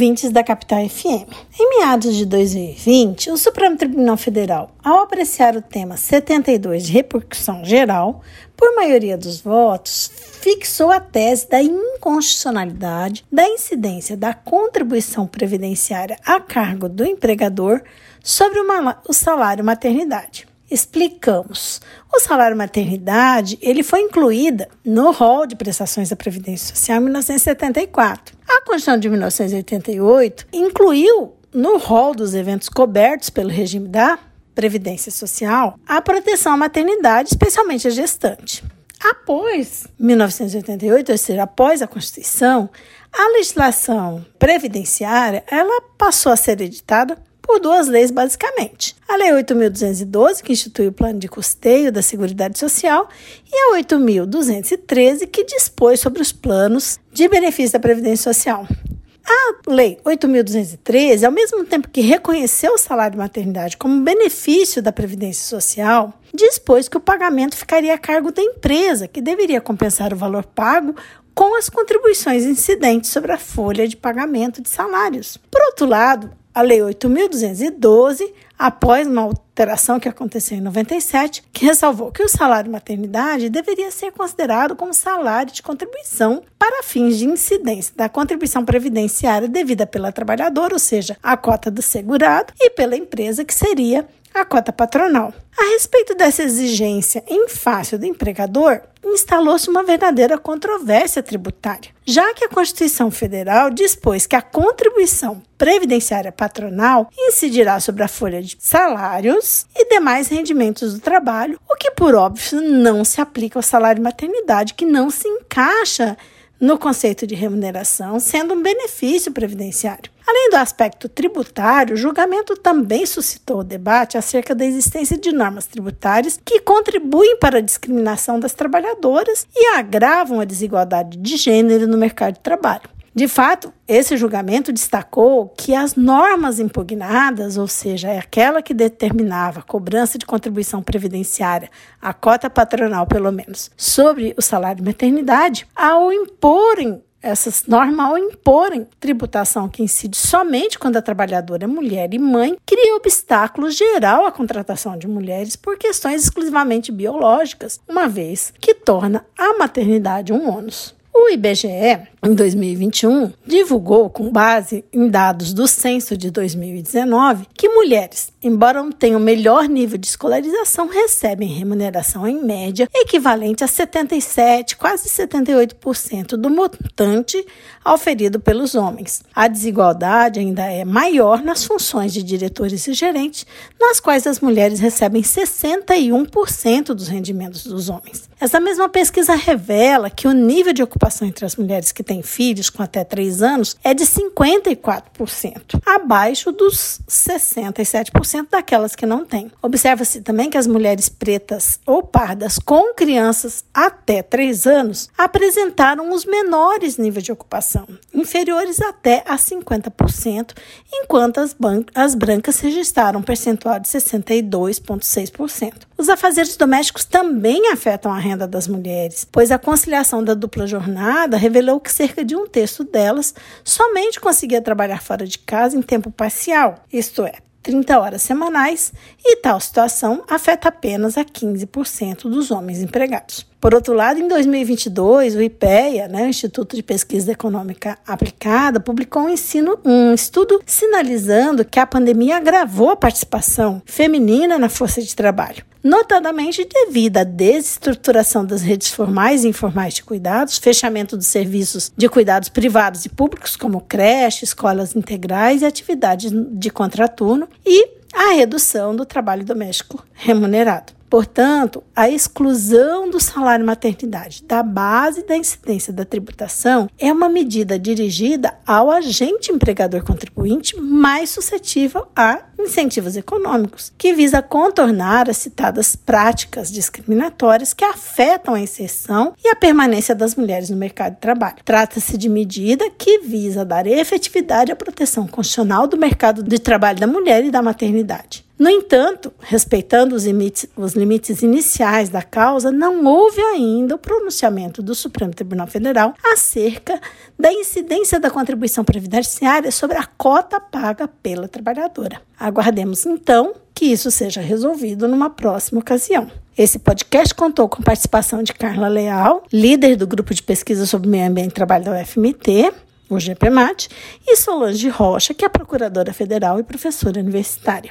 ouvintes da Capital FM. Em meados de 2020, o Supremo Tribunal Federal, ao apreciar o tema 72 de repercussão geral, por maioria dos votos, fixou a tese da inconstitucionalidade da incidência da contribuição previdenciária a cargo do empregador sobre o salário maternidade explicamos. O salário maternidade ele foi incluído no rol de prestações da Previdência Social em 1974. A Constituição de 1988 incluiu no rol dos eventos cobertos pelo regime da Previdência Social a proteção à maternidade, especialmente a gestante. Após 1988, ou seja, após a Constituição, a legislação previdenciária ela passou a ser editada por duas leis, basicamente. A Lei 8.212, que institui o plano de custeio da Seguridade Social, e a 8.213, que dispôs sobre os planos de benefício da Previdência Social. A Lei 8.213, ao mesmo tempo que reconheceu o salário de maternidade como benefício da Previdência Social, dispôs que o pagamento ficaria a cargo da empresa, que deveria compensar o valor pago com as contribuições incidentes sobre a folha de pagamento de salários. Por outro lado, a Lei 8.212, após uma alteração que aconteceu em 97, que ressalvou que o salário maternidade deveria ser considerado como salário de contribuição para fins de incidência da contribuição previdenciária devida pela trabalhadora, ou seja, a cota do segurado, e pela empresa, que seria a cota patronal. A respeito dessa exigência em face do empregador, instalou-se uma verdadeira controvérsia tributária, já que a Constituição Federal dispôs que a contribuição previdenciária patronal incidirá sobre a folha de salários e demais rendimentos do trabalho, o que, por óbvio, não se aplica ao salário maternidade, que não se encaixa no conceito de remuneração, sendo um benefício previdenciário. Além do aspecto tributário, o julgamento também suscitou debate acerca da existência de normas tributárias que contribuem para a discriminação das trabalhadoras e agravam a desigualdade de gênero no mercado de trabalho. De fato, esse julgamento destacou que as normas impugnadas, ou seja, aquela que determinava a cobrança de contribuição previdenciária, a cota patronal pelo menos, sobre o salário de maternidade, ao imporem essas normas ao imporem tributação que incide somente quando a trabalhadora é mulher e mãe, cria obstáculo geral à contratação de mulheres por questões exclusivamente biológicas, uma vez que torna a maternidade um ônus. O IBGE, em 2021, divulgou, com base em dados do censo de 2019, que mulheres, embora não tenham melhor nível de escolarização, recebem remuneração em média equivalente a 77, quase 78% do montante auferido pelos homens. A desigualdade ainda é maior nas funções de diretores e gerentes, nas quais as mulheres recebem 61% dos rendimentos dos homens. Essa mesma pesquisa revela que o nível de ocupação entre as mulheres que têm filhos com até 3 anos é de 54%, abaixo dos 67% daquelas que não têm. Observa-se também que as mulheres pretas ou pardas com crianças até 3 anos apresentaram os menores níveis de ocupação, inferiores até a 50%, enquanto as, as brancas registraram um percentual de 62,6%. Os afazeres domésticos também afetam a renda das mulheres, pois a conciliação da dupla jornada revelou que cerca de um terço delas somente conseguia trabalhar fora de casa em tempo parcial, isto é, 30 horas semanais, e tal situação afeta apenas a 15% dos homens empregados. Por outro lado, em 2022, o IPEA, né, o Instituto de Pesquisa Econômica Aplicada, publicou um, ensino, um estudo sinalizando que a pandemia agravou a participação feminina na força de trabalho notadamente devido à desestruturação das redes formais e informais de cuidados, fechamento dos serviços de cuidados privados e públicos, como creche, escolas integrais e atividades de contraturno, e a redução do trabalho doméstico remunerado. Portanto, a exclusão do salário maternidade da base da incidência da tributação é uma medida dirigida ao agente empregador contribuinte mais suscetível à incentivos econômicos, que visa contornar as citadas práticas discriminatórias que afetam a inserção e a permanência das mulheres no mercado de trabalho. Trata-se de medida que visa dar efetividade à proteção constitucional do mercado de trabalho da mulher e da maternidade. No entanto, respeitando os limites, os limites, iniciais da causa, não houve ainda o pronunciamento do Supremo Tribunal Federal acerca da incidência da contribuição previdenciária sobre a cota paga pela trabalhadora. Aguardemos então que isso seja resolvido numa próxima ocasião. Esse podcast contou com a participação de Carla Leal, líder do grupo de pesquisa sobre meio ambiente e trabalho da UFMT, o GPMAT, e Solange Rocha, que é procuradora federal e professora universitária.